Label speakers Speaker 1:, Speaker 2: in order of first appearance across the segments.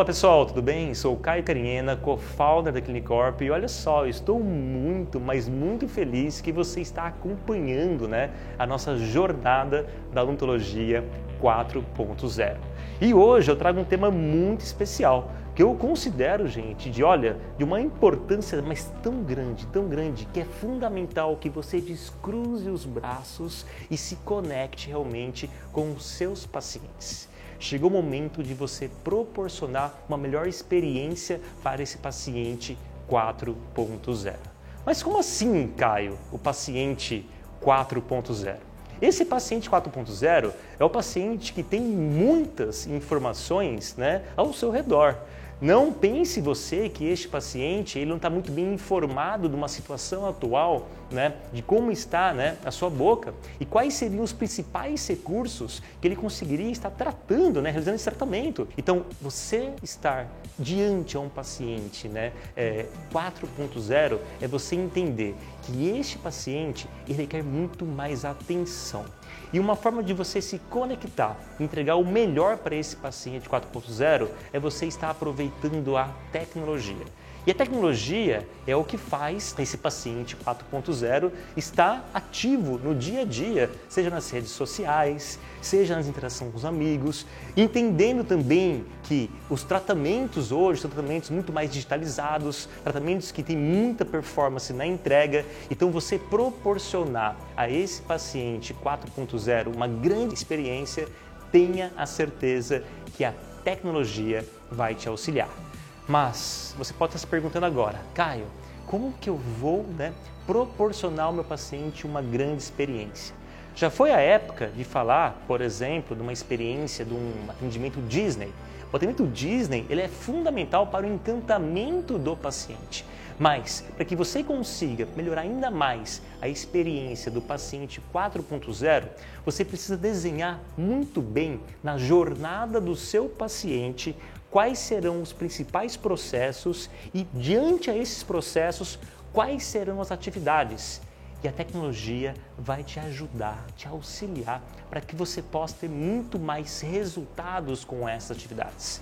Speaker 1: Fala pessoal, tudo bem? Sou Caio Carinhena, co-founder da Clinicorp e olha só, estou muito, mas muito feliz que você está acompanhando né, a nossa jornada da odontologia 4.0. E hoje eu trago um tema muito especial, que eu considero, gente, de olha, de uma importância mas tão grande, tão grande, que é fundamental que você descruze os braços e se conecte realmente com os seus pacientes. Chegou o momento de você proporcionar uma melhor experiência para esse paciente 4.0. Mas como assim, Caio, o paciente 4.0? Esse paciente 4.0 é o paciente que tem muitas informações né, ao seu redor. Não pense você que este paciente ele não está muito bem informado de uma situação atual, né, de como está né, a sua boca e quais seriam os principais recursos que ele conseguiria estar tratando, né, realizando esse tratamento. Então, você estar diante a um paciente né, é, 4.0 é você entender que este paciente ele requer muito mais atenção. E uma forma de você se conectar, entregar o melhor para esse paciente 4.0 é você estar aproveitando a tecnologia. E a tecnologia é o que faz esse paciente 4.0 estar ativo no dia a dia, seja nas redes sociais, seja nas interações com os amigos, entendendo também que os tratamentos hoje são tratamentos muito mais digitalizados, tratamentos que têm muita performance na entrega. Então, você proporcionar a esse paciente 4.0 uma grande experiência, tenha a certeza que a tecnologia vai te auxiliar. Mas você pode estar se perguntando agora, Caio, como que eu vou né, proporcionar ao meu paciente uma grande experiência? Já foi a época de falar, por exemplo, de uma experiência de um atendimento Disney. O atendimento Disney ele é fundamental para o encantamento do paciente. Mas, para que você consiga melhorar ainda mais a experiência do paciente 4.0, você precisa desenhar muito bem na jornada do seu paciente quais serão os principais processos e, diante a esses processos, quais serão as atividades. E a tecnologia vai te ajudar, te auxiliar para que você possa ter muito mais resultados com essas atividades.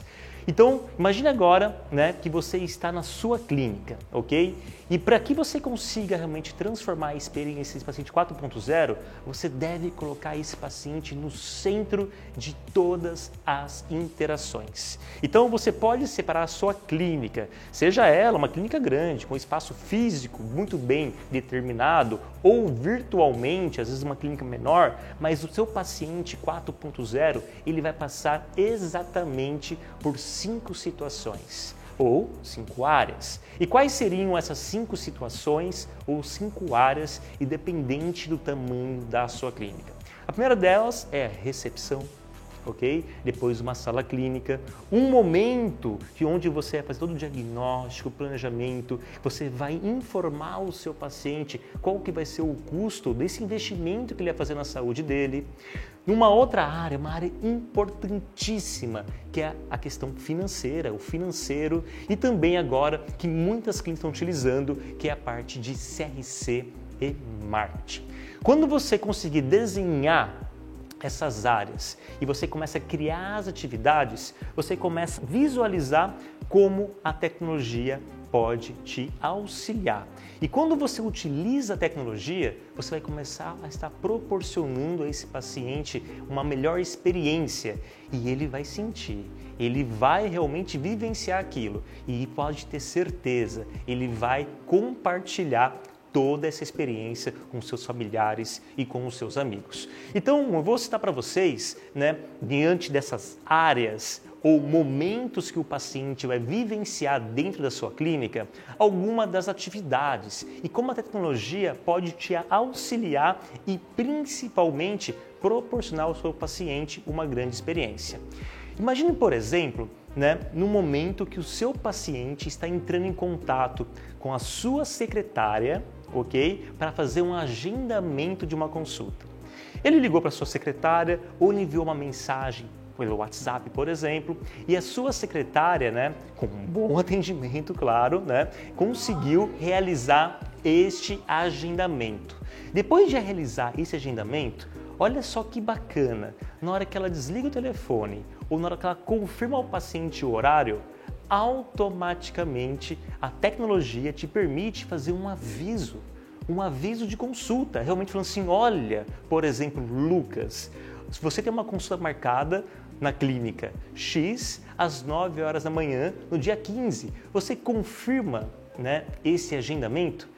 Speaker 1: Então, imagine agora né, que você está na sua clínica, ok? E para que você consiga realmente transformar a experiência desse paciente 4.0, você deve colocar esse paciente no centro de todas as interações. Então, você pode separar a sua clínica, seja ela uma clínica grande, com espaço físico muito bem determinado, ou virtualmente, às vezes uma clínica menor, mas o seu paciente 4.0 ele vai passar exatamente por cinco situações ou cinco áreas. E quais seriam essas cinco situações ou cinco áreas, independente do tamanho da sua clínica? A primeira delas é a recepção, ok? Depois uma sala clínica, um momento de onde você vai fazer todo o diagnóstico, planejamento, você vai informar o seu paciente qual que vai ser o custo desse investimento que ele vai fazer na saúde dele. Numa outra área, uma área importantíssima, que é a questão financeira, o financeiro, e também agora que muitas clínicas estão utilizando, que é a parte de CRC e marketing. Quando você conseguir desenhar essas áreas. E você começa a criar as atividades, você começa a visualizar como a tecnologia pode te auxiliar. E quando você utiliza a tecnologia, você vai começar a estar proporcionando a esse paciente uma melhor experiência. E ele vai sentir, ele vai realmente vivenciar aquilo. E pode ter certeza, ele vai compartilhar toda essa experiência com seus familiares e com os seus amigos. Então, eu vou citar para vocês, né, diante dessas áreas ou momentos que o paciente vai vivenciar dentro da sua clínica, alguma das atividades e como a tecnologia pode te auxiliar e principalmente proporcionar ao seu paciente uma grande experiência. Imagine, por exemplo, né, no momento que o seu paciente está entrando em contato com a sua secretária ok? Para fazer um agendamento de uma consulta. Ele ligou para sua secretária ou enviou uma mensagem pelo WhatsApp, por exemplo, e a sua secretária, né, com um bom atendimento, claro, né, conseguiu realizar este agendamento. Depois de realizar esse agendamento, olha só que bacana, na hora que ela desliga o telefone ou na hora que ela confirma ao paciente o horário, automaticamente a tecnologia te permite fazer um aviso, um aviso de consulta, realmente falando assim, olha, por exemplo, Lucas, se você tem uma consulta marcada na clínica X às 9 horas da manhã no dia 15, você confirma né, esse agendamento?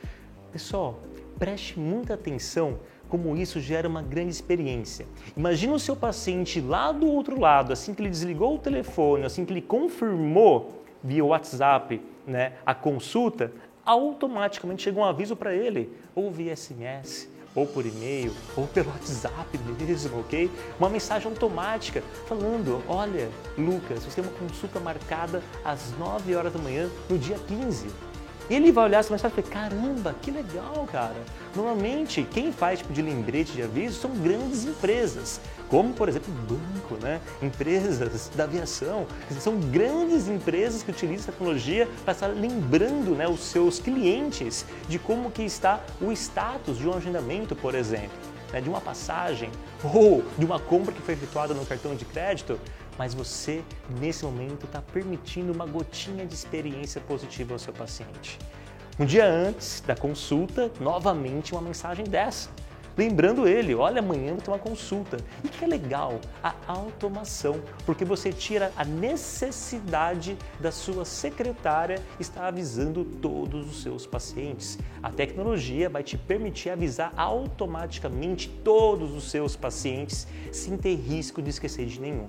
Speaker 1: Pessoal, preste muita atenção como isso gera uma grande experiência. Imagina o seu paciente lá do outro lado, assim que ele desligou o telefone, assim que ele confirmou via WhatsApp né, a consulta, automaticamente chega um aviso para ele, ou via SMS, ou por e-mail, ou pelo WhatsApp mesmo, ok? Uma mensagem automática falando: olha, Lucas, você tem uma consulta marcada às 9 horas da manhã no dia 15 ele vai olhar essa mensagem e falar, caramba, que legal, cara. Normalmente, quem faz tipo de lembrete de aviso são grandes empresas, como, por exemplo, banco, né? empresas da aviação. São grandes empresas que utilizam tecnologia para estar lembrando né, os seus clientes de como que está o status de um agendamento, por exemplo. Né, de uma passagem ou de uma compra que foi efetuada no cartão de crédito, mas você, nesse momento, está permitindo uma gotinha de experiência positiva ao seu paciente. Um dia antes da consulta, novamente uma mensagem dessa. Lembrando ele, olha, amanhã ter uma consulta. E que é legal a automação, porque você tira a necessidade da sua secretária estar avisando todos os seus pacientes. A tecnologia vai te permitir avisar automaticamente todos os seus pacientes sem ter risco de esquecer de nenhum.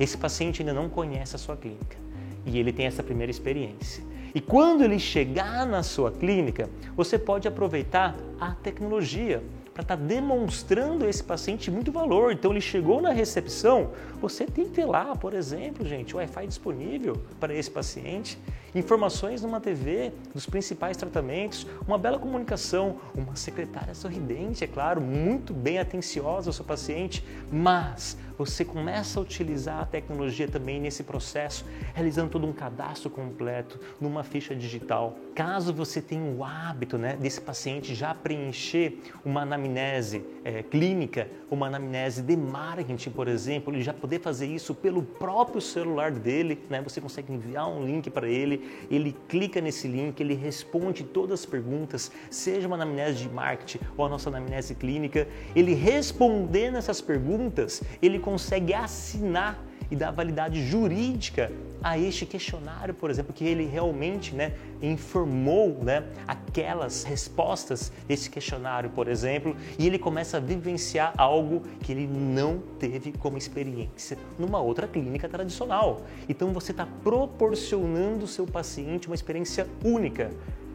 Speaker 1: Esse paciente ainda não conhece a sua clínica e ele tem essa primeira experiência. E quando ele chegar na sua clínica, você pode aproveitar a tecnologia para estar tá demonstrando a esse paciente muito valor. Então ele chegou na recepção, você tem que ter lá, por exemplo, gente, o Wi-Fi disponível para esse paciente, informações numa TV dos principais tratamentos, uma bela comunicação, uma secretária sorridente, é claro, muito bem atenciosa ao seu paciente, mas você começa a utilizar a tecnologia também nesse processo, realizando todo um cadastro completo numa ficha digital. Caso você tenha o hábito né, desse paciente já preencher uma anamnese é, clínica, uma anamnese de marketing, por exemplo, ele já poder fazer isso pelo próprio celular dele, né, você consegue enviar um link para ele, ele clica nesse link, ele responde todas as perguntas, seja uma anamnese de marketing ou a nossa anamnese clínica, ele respondendo essas perguntas, ele consegue assinar e dar validade jurídica a este questionário, por exemplo, que ele realmente né, informou né, aquelas respostas desse questionário, por exemplo, e ele começa a vivenciar algo que ele não teve como experiência numa outra clínica tradicional. Então você está proporcionando ao seu paciente uma experiência única.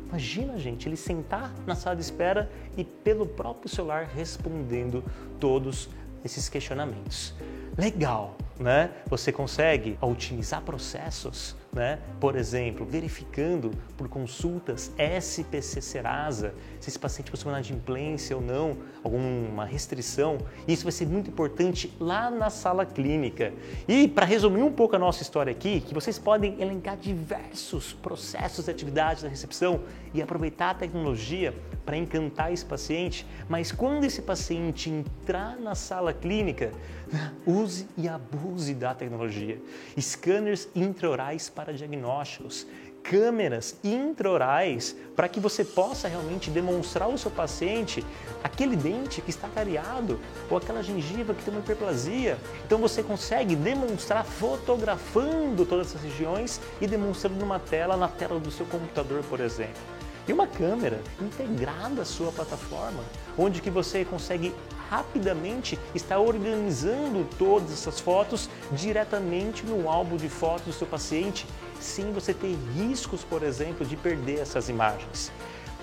Speaker 1: Imagina, gente, ele sentar na sala de espera e pelo próprio celular respondendo todos esses questionamentos. Legal, né? Você consegue otimizar processos né? Por exemplo, verificando por consultas SPC Serasa se esse paciente possui uma inadimplência ou não, alguma restrição. Isso vai ser muito importante lá na sala clínica. E para resumir um pouco a nossa história aqui, que vocês podem elencar diversos processos e atividades da recepção e aproveitar a tecnologia para encantar esse paciente, mas quando esse paciente entrar na sala clínica, use e abuse da tecnologia. Scanners intraorais para diagnósticos, câmeras intraorais para que você possa realmente demonstrar ao seu paciente aquele dente que está cariado ou aquela gengiva que tem uma hiperplasia. Então você consegue demonstrar fotografando todas essas regiões e demonstrando numa tela, na tela do seu computador, por exemplo. E uma câmera integrada à sua plataforma, onde que você consegue rapidamente estar organizando todas essas fotos diretamente no álbum de fotos do seu paciente, sem você ter riscos, por exemplo, de perder essas imagens.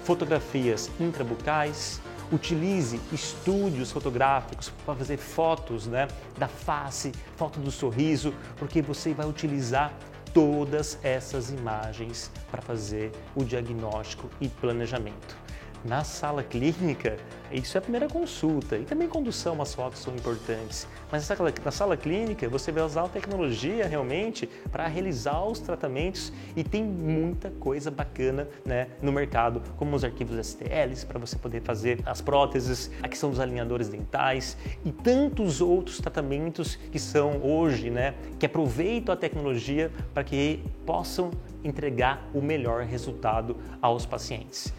Speaker 1: Fotografias intrabucais, utilize estúdios fotográficos para fazer fotos né, da face, foto do sorriso, porque você vai utilizar todas essas imagens para fazer o diagnóstico e planejamento. Na sala clínica, isso é a primeira consulta. E também condução, as fotos são importantes. Mas na sala clínica, você vai usar a tecnologia realmente para realizar os tratamentos e tem muita coisa bacana né, no mercado, como os arquivos STLs, para você poder fazer as próteses, a questão dos alinhadores dentais e tantos outros tratamentos que são hoje, né, que aproveitam a tecnologia para que possam entregar o melhor resultado aos pacientes.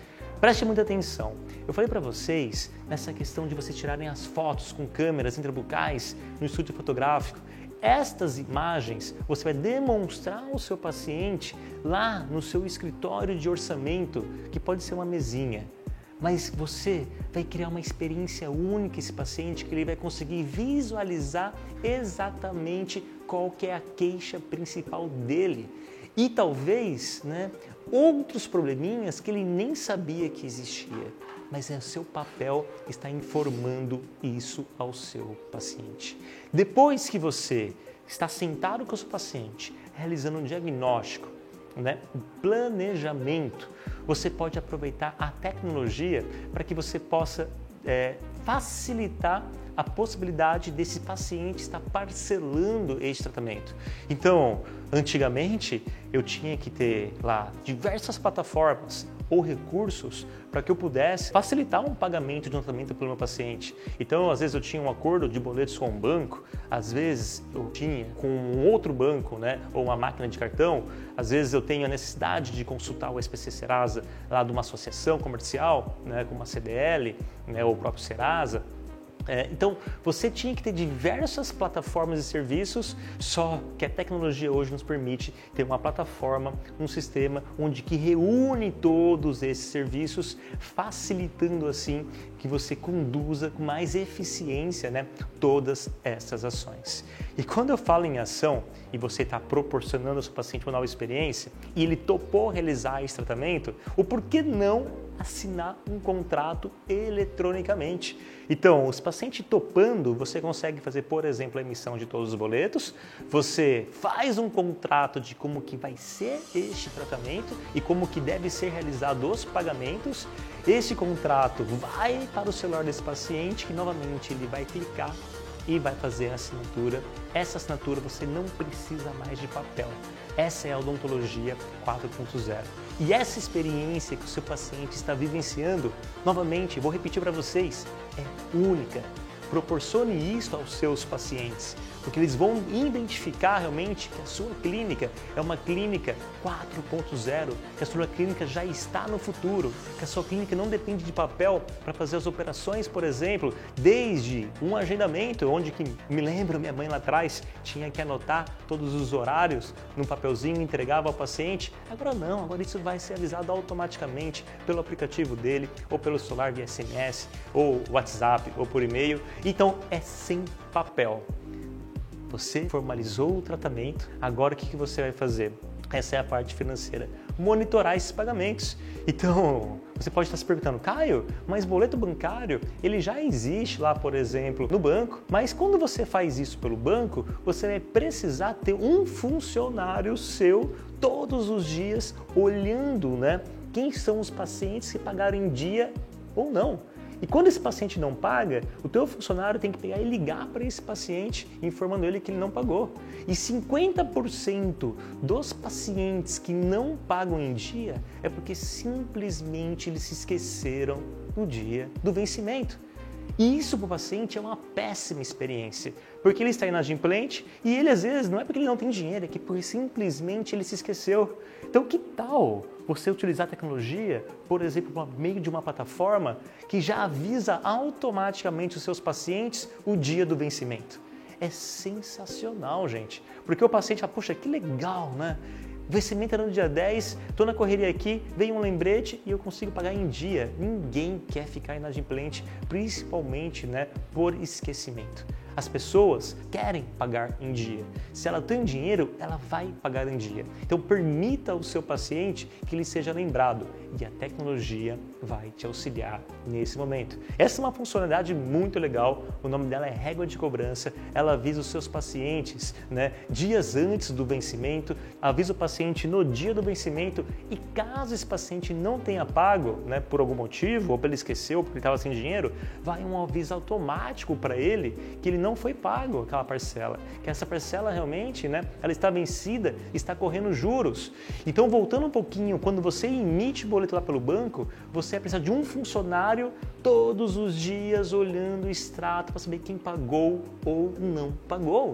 Speaker 1: Preste muita atenção. Eu falei para vocês nessa questão de vocês tirarem as fotos com câmeras intrabucais no estúdio fotográfico. Estas imagens você vai demonstrar ao seu paciente lá no seu escritório de orçamento, que pode ser uma mesinha. Mas você vai criar uma experiência única esse paciente que ele vai conseguir visualizar exatamente qual que é a queixa principal dele e talvez né, outros probleminhas que ele nem sabia que existia, mas é seu papel estar informando isso ao seu paciente. Depois que você está sentado com o seu paciente, realizando um diagnóstico, né, um planejamento, você pode aproveitar a tecnologia para que você possa é, facilitar a possibilidade desse paciente estar parcelando esse tratamento. Então, antigamente eu tinha que ter lá diversas plataformas ou recursos para que eu pudesse facilitar um pagamento de um tratamento pelo meu paciente. Então, às vezes eu tinha um acordo de boletos com um banco, às vezes eu tinha com um outro banco, né, ou uma máquina de cartão, às vezes eu tenho a necessidade de consultar o SPC Serasa lá de uma associação comercial, né, como a CDL, né, ou o próprio Serasa. É, então, você tinha que ter diversas plataformas e serviços, só que a tecnologia hoje nos permite ter uma plataforma, um sistema onde que reúne todos esses serviços, facilitando assim que você conduza com mais eficiência né, todas essas ações. E quando eu falo em ação e você está proporcionando ao seu paciente uma nova experiência e ele topou realizar esse tratamento, o porquê não assinar um contrato eletronicamente? Então, os pacientes topando, você consegue fazer, por exemplo, a emissão de todos os boletos, você faz um contrato de como que vai ser este tratamento e como que deve ser realizado os pagamentos. Esse contrato vai para o celular desse paciente, que novamente ele vai clicar e vai fazer a assinatura. Essa assinatura você não precisa mais de papel. Essa é a odontologia 4.0. E essa experiência que o seu paciente está vivenciando, novamente, vou repetir para vocês, é única. Proporcione isso aos seus pacientes porque eles vão identificar realmente que a sua clínica é uma clínica 4.0, que a sua clínica já está no futuro, que a sua clínica não depende de papel para fazer as operações, por exemplo, desde um agendamento, onde que me lembro minha mãe lá atrás tinha que anotar todos os horários num papelzinho entregava ao paciente. Agora não, agora isso vai ser avisado automaticamente pelo aplicativo dele ou pelo celular via SMS ou WhatsApp ou por e-mail. Então é sem papel. Você formalizou o tratamento, agora o que você vai fazer? Essa é a parte financeira. Monitorar esses pagamentos. Então, você pode estar se perguntando, Caio, mas boleto bancário, ele já existe lá, por exemplo, no banco, mas quando você faz isso pelo banco, você vai precisar ter um funcionário seu todos os dias olhando, né? Quem são os pacientes que pagaram em dia ou não. E quando esse paciente não paga, o teu funcionário tem que pegar e ligar para esse paciente, informando ele que ele não pagou. E 50% dos pacientes que não pagam em dia é porque simplesmente eles se esqueceram no dia do vencimento. E isso para o paciente é uma péssima experiência, porque ele está inadimplente e ele às vezes não é porque ele não tem dinheiro, é que por simplesmente ele se esqueceu. Então que tal você utilizar a tecnologia, por exemplo, por meio de uma plataforma que já avisa automaticamente os seus pacientes o dia do vencimento? É sensacional, gente, porque o paciente fala, puxa, que legal, né? Vencimento era no dia 10, estou na correria aqui, vem um lembrete e eu consigo pagar em dia. Ninguém quer ficar inadimplente, principalmente né, por esquecimento. As pessoas querem pagar em dia. Se ela tem dinheiro, ela vai pagar em dia. Então permita ao seu paciente que ele seja lembrado. E a tecnologia vai te auxiliar nesse momento. Essa é uma funcionalidade muito legal, o nome dela é régua de cobrança, ela avisa os seus pacientes né, dias antes do vencimento, avisa o paciente no dia do vencimento e caso esse paciente não tenha pago né, por algum motivo, ou ele esqueceu, porque ele estava sem dinheiro, vai um aviso automático para ele que ele não foi pago aquela parcela, que essa parcela realmente né, ela está vencida, está correndo juros. Então voltando um pouquinho, quando você emite boleto lá pelo banco, você precisa de um funcionário todos os dias olhando o extrato para saber quem pagou ou não pagou.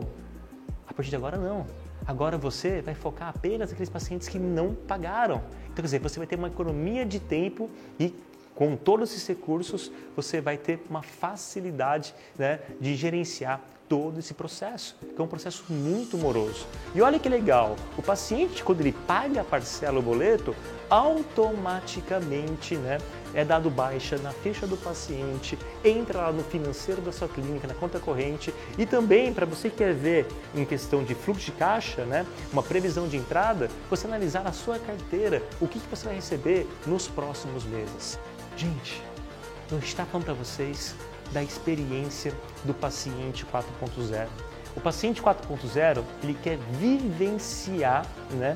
Speaker 1: A partir de agora, não. Agora você vai focar apenas naqueles pacientes que não pagaram. Então, quer dizer, você vai ter uma economia de tempo e com todos esses recursos, você vai ter uma facilidade né, de gerenciar todo esse processo, que é um processo muito moroso. E olha que legal, o paciente, quando ele paga a parcela, o boleto, automaticamente né, é dado baixa na ficha do paciente, entra lá no financeiro da sua clínica, na conta corrente e também para você que quer ver em questão de fluxo de caixa, né, uma previsão de entrada, você analisar na sua carteira o que, que você vai receber nos próximos meses. Gente, eu estou falando para vocês da experiência do paciente 4.0. O paciente 4.0 ele quer vivenciar né,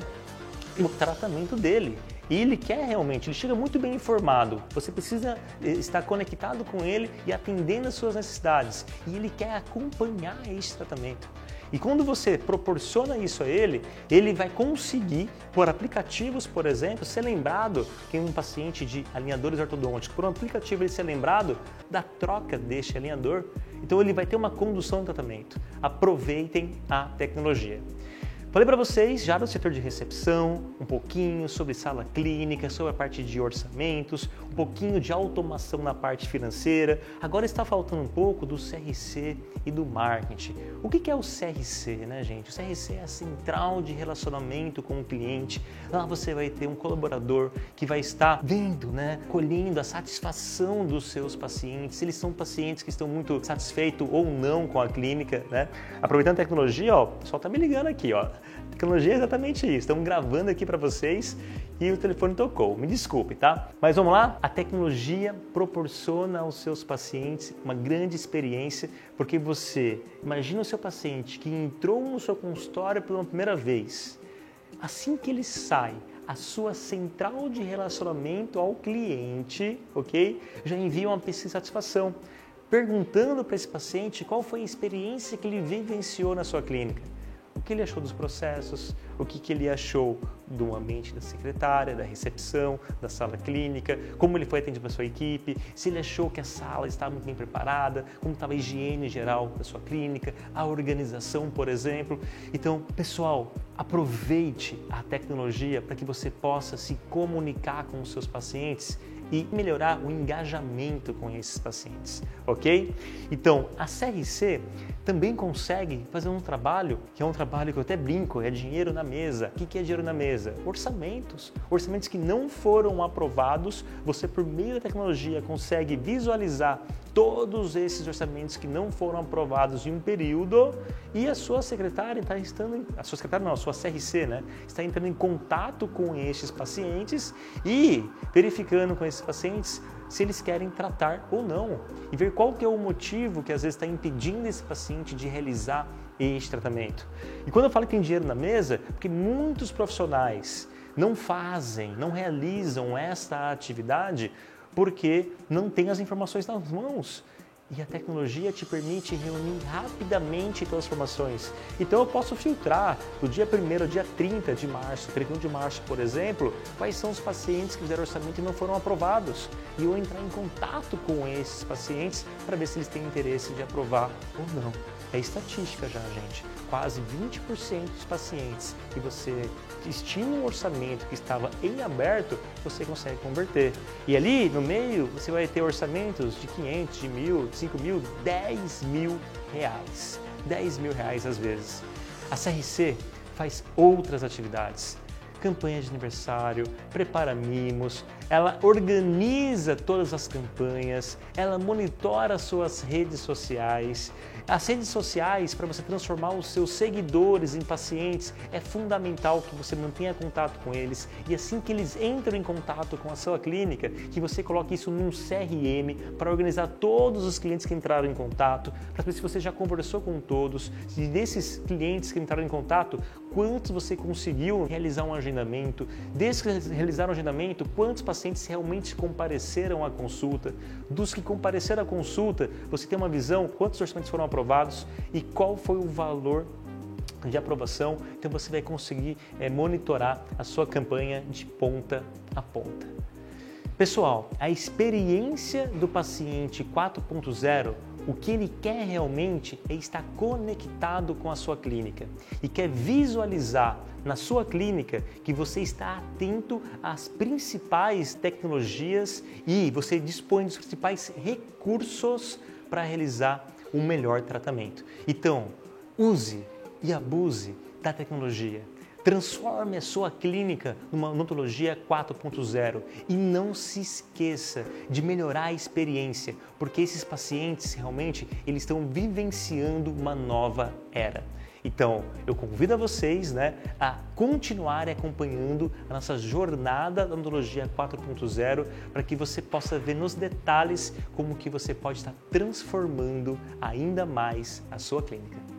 Speaker 1: o tratamento dele. E ele quer realmente, ele chega muito bem informado. Você precisa eh, estar conectado com ele e atendendo as suas necessidades. E ele quer acompanhar esse tratamento. E quando você proporciona isso a ele, ele vai conseguir, por aplicativos, por exemplo, ser lembrado que um paciente de alinhadores ortodônticos, por um aplicativo ele ser lembrado da troca deste alinhador. Então ele vai ter uma condução do tratamento. Aproveitem a tecnologia. Falei para vocês já do setor de recepção, um pouquinho sobre sala clínica, sobre a parte de orçamentos, um pouquinho de automação na parte financeira. Agora está faltando um pouco do CRC e do marketing. O que é o CRC, né, gente? O CRC é a central de relacionamento com o cliente. Lá você vai ter um colaborador que vai estar vendo, né, colhendo a satisfação dos seus pacientes. Se eles são pacientes que estão muito satisfeitos ou não com a clínica, né? Aproveitando a tecnologia, ó, o pessoal tá me ligando aqui, ó. Tecnologia é exatamente isso. Estamos gravando aqui para vocês e o telefone tocou. Me desculpe, tá? Mas vamos lá? A tecnologia proporciona aos seus pacientes uma grande experiência, porque você imagina o seu paciente que entrou no seu consultório pela primeira vez. Assim que ele sai, a sua central de relacionamento ao cliente, ok? Já envia uma pesquisa de satisfação, perguntando para esse paciente qual foi a experiência que ele vivenciou na sua clínica que ele achou dos processos, o que, que ele achou do ambiente da secretária, da recepção, da sala clínica, como ele foi atendido pela sua equipe, se ele achou que a sala estava muito bem preparada, como estava a higiene geral da sua clínica, a organização, por exemplo. Então, pessoal, aproveite a tecnologia para que você possa se comunicar com os seus pacientes e melhorar o engajamento com esses pacientes, ok? Então, a CRC também consegue fazer um trabalho que é um trabalho que eu até brinco, é dinheiro na mesa. O que é dinheiro na mesa? Orçamentos. Orçamentos que não foram aprovados, você por meio da tecnologia consegue visualizar todos esses orçamentos que não foram aprovados em um período e a sua secretária está estando, a sua secretária não, a sua CRC, né, está entrando em contato com esses pacientes e verificando com esses pacientes se eles querem tratar ou não e ver qual que é o motivo que às vezes está impedindo esse paciente de realizar este tratamento. E quando eu falo que tem dinheiro na mesa, porque muitos profissionais não fazem, não realizam esta atividade porque não tem as informações nas mãos. E a tecnologia te permite reunir rapidamente informações. Então eu posso filtrar do dia 1 ao dia 30 de março, 31 de março, por exemplo, quais são os pacientes que fizeram orçamento e não foram aprovados. E eu entrar em contato com esses pacientes para ver se eles têm interesse de aprovar ou não. É estatística já, gente. Quase 20% dos pacientes que você estima um orçamento que estava em aberto, você consegue converter. E ali no meio você vai ter orçamentos de 500, de mil, 5 mil, 10 mil reais. 10 mil reais às vezes. A CRC faz outras atividades campanha de aniversário, prepara mimos, ela organiza todas as campanhas, ela monitora suas redes sociais. As redes sociais, para você transformar os seus seguidores em pacientes, é fundamental que você mantenha contato com eles. E assim que eles entram em contato com a sua clínica, que você coloque isso num CRM para organizar todos os clientes que entraram em contato, para saber se você já conversou com todos, e desses clientes que entraram em contato, quantos você conseguiu realizar um agendamento, desde que realizaram o agendamento, quantos pacientes realmente compareceram à consulta, dos que compareceram à consulta, você tem uma visão quantos orçamentos foram aprovados e qual foi o valor de aprovação, então você vai conseguir é, monitorar a sua campanha de ponta a ponta. Pessoal, a experiência do paciente 4.0 o que ele quer realmente é estar conectado com a sua clínica e quer visualizar na sua clínica que você está atento às principais tecnologias e você dispõe dos principais recursos para realizar um melhor tratamento. Então, use e abuse da tecnologia Transforme a sua clínica numa odontologia 4.0 e não se esqueça de melhorar a experiência, porque esses pacientes realmente eles estão vivenciando uma nova era. Então, eu convido a vocês né, a continuarem acompanhando a nossa jornada da odontologia 4.0 para que você possa ver nos detalhes como que você pode estar transformando ainda mais a sua clínica.